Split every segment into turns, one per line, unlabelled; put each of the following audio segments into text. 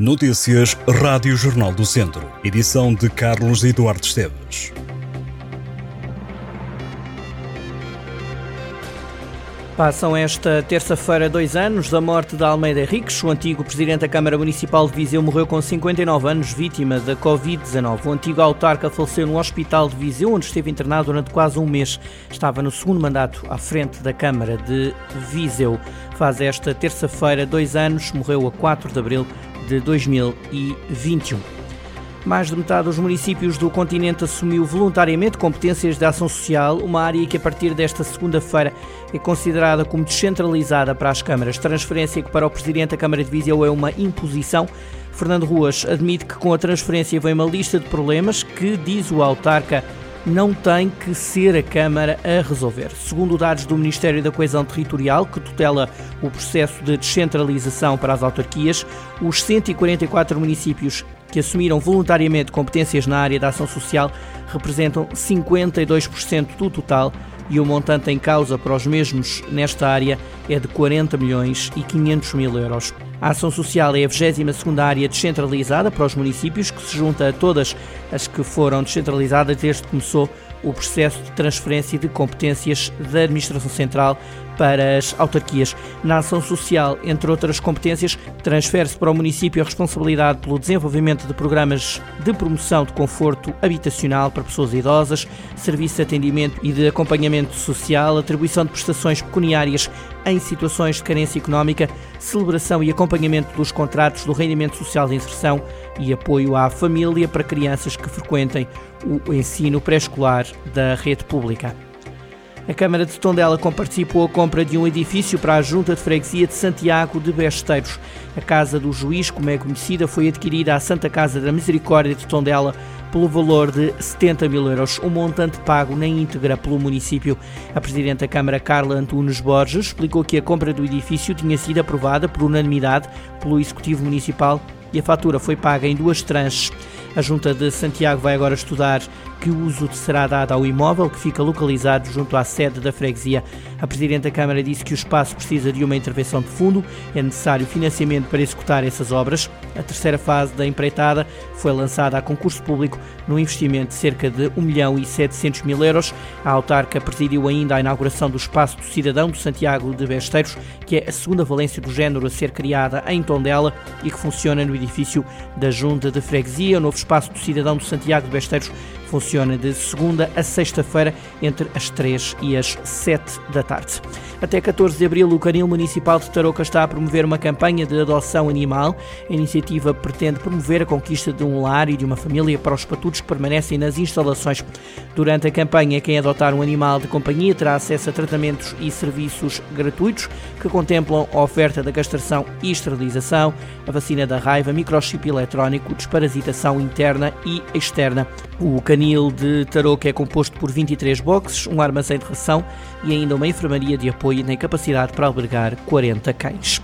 Notícias Rádio Jornal do Centro. Edição de Carlos Eduardo Esteves.
Passam esta terça-feira dois anos da morte de Almeida Henriques. O antigo presidente da Câmara Municipal de Viseu morreu com 59 anos, vítima da Covid-19. O antigo autarca faleceu no Hospital de Viseu, onde esteve internado durante quase um mês. Estava no segundo mandato à frente da Câmara de Viseu. Faz esta terça-feira dois anos, morreu a 4 de abril de 2021. Mais de metade dos municípios do continente assumiu voluntariamente competências de ação social, uma área que a partir desta segunda-feira é considerada como descentralizada para as câmaras. Transferência que para o presidente da Câmara de Viseu é uma imposição. Fernando Ruas admite que com a transferência vem uma lista de problemas que, diz o autarca, não tem que ser a Câmara a resolver. Segundo dados do Ministério da Coesão Territorial, que tutela o processo de descentralização para as autarquias, os 144 municípios que assumiram voluntariamente competências na área da ação social representam 52% do total e o montante em causa para os mesmos nesta área é de 40 milhões e 500 mil euros. A ação social é a 22 área descentralizada para os municípios, que se junta a todas as que foram descentralizadas desde que começou o processo de transferência de competências da Administração Central para as autarquias. Na ação social, entre outras competências, transfere-se para o município a responsabilidade pelo desenvolvimento de programas de promoção de conforto habitacional para pessoas idosas, serviço de atendimento e de acompanhamento social, atribuição de prestações pecuniárias em situações de carência económica, celebração e acompanhamento dos contratos do rendimento social de inserção e apoio à família para crianças que frequentem o ensino pré-escolar da rede pública. A Câmara de Tondela comparticipou a compra de um edifício para a Junta de Freguesia de Santiago de Besteiros. A Casa do Juiz, como é conhecida, foi adquirida à Santa Casa da Misericórdia de Tondela pelo valor de 70 mil euros, um montante pago na íntegra pelo município. A Presidente da Câmara, Carla Antunes Borges, explicou que a compra do edifício tinha sido aprovada por unanimidade pelo Executivo Municipal e a fatura foi paga em duas tranches. A Junta de Santiago vai agora estudar que uso será dado ao imóvel que fica localizado junto à sede da freguesia. A Presidente da Câmara disse que o espaço precisa de uma intervenção de fundo, é necessário financiamento para executar essas obras. A terceira fase da empreitada foi lançada a concurso público no investimento de cerca de 1 milhão e 700 mil euros. A autarca presidiu ainda a inauguração do Espaço do Cidadão de Santiago de Besteiros, que é a segunda valência do género a ser criada em Tondela e que funciona no edifício da Junta de Freguesia. O novo Espaço do Cidadão de Santiago de Besteiros Funciona de segunda a sexta-feira, entre as 3 e as 7 da tarde. Até 14 de abril, o Canil Municipal de Tarouca está a promover uma campanha de adoção animal. A iniciativa pretende promover a conquista de um lar e de uma família para os patudos que permanecem nas instalações. Durante a campanha, quem adotar um animal de companhia terá acesso a tratamentos e serviços gratuitos que contemplam a oferta da castração e esterilização, a vacina da raiva, microchip eletrónico, desparasitação interna e externa. O canil de Tarouca é composto por 23 boxes, um armazém de ração e ainda uma enfermaria de apoio na capacidade para albergar 40 cães.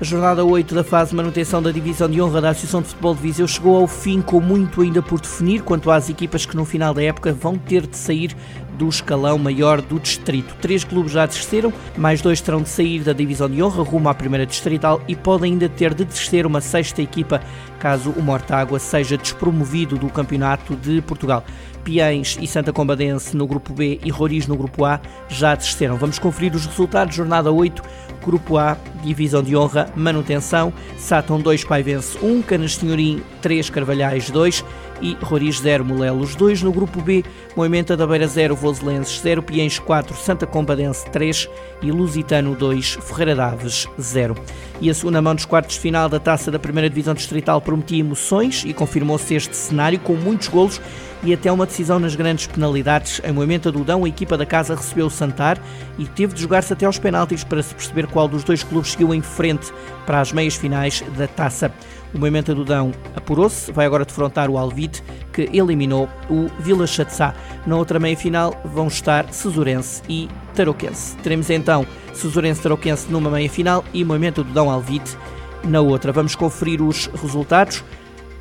A jornada 8 da fase de manutenção da divisão de honra da Associação de Futebol de Viseu chegou ao fim com muito ainda por definir quanto às equipas que no final da época vão ter de sair do escalão maior do distrito. Três clubes já desceram, mais dois terão de sair da divisão de honra rumo à primeira distrital e podem ainda ter de descer uma sexta equipa caso o Mortágua seja despromovido do Campeonato de Portugal. Piães e Santa Combadense no grupo B e Roriz no grupo A já desceram. Vamos conferir os resultados. Jornada 8, grupo A, divisão de honra, manutenção. Sátão 2, Paivense 1, Canas Senhorim 3, Carvalhais 2 e Roriz 0, Molelos 2. No grupo B, Moimenta da Beira 0, Voselenses 0, Piens 4, Santa Combadense 3 e Lusitano 2, Ferreira Daves 0. E a segunda mão dos quartos de final da taça da primeira divisão distrital prometia emoções e confirmou-se este cenário com muitos golos e até uma decisão nas grandes penalidades. Em Moimenta do Dão, a equipa da casa recebeu o Santar e teve de jogar-se até aos penaltis para se perceber qual dos dois clubes seguiu em frente para as meias finais da taça. O Moimenta do Dão apurou-se, vai agora defrontar o Alvite, que eliminou o Vila Chatzá. Na outra meia-final vão estar Cesurense e Tarouquense. Teremos então Cesurense-Tarouquense numa meia-final e Moimenta do Dão Alvite na outra. Vamos conferir os resultados.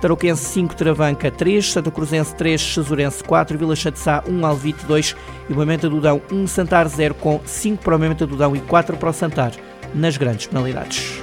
Tarouquense 5, Travanca 3, Santa Cruzense 3, Chesurense 4, Vila Chatzá 1, Alvite 2 e Moimenta do Dão 1, Santar 0 com 5 para o Moimenta do Dão e 4 para o Santar nas grandes penalidades.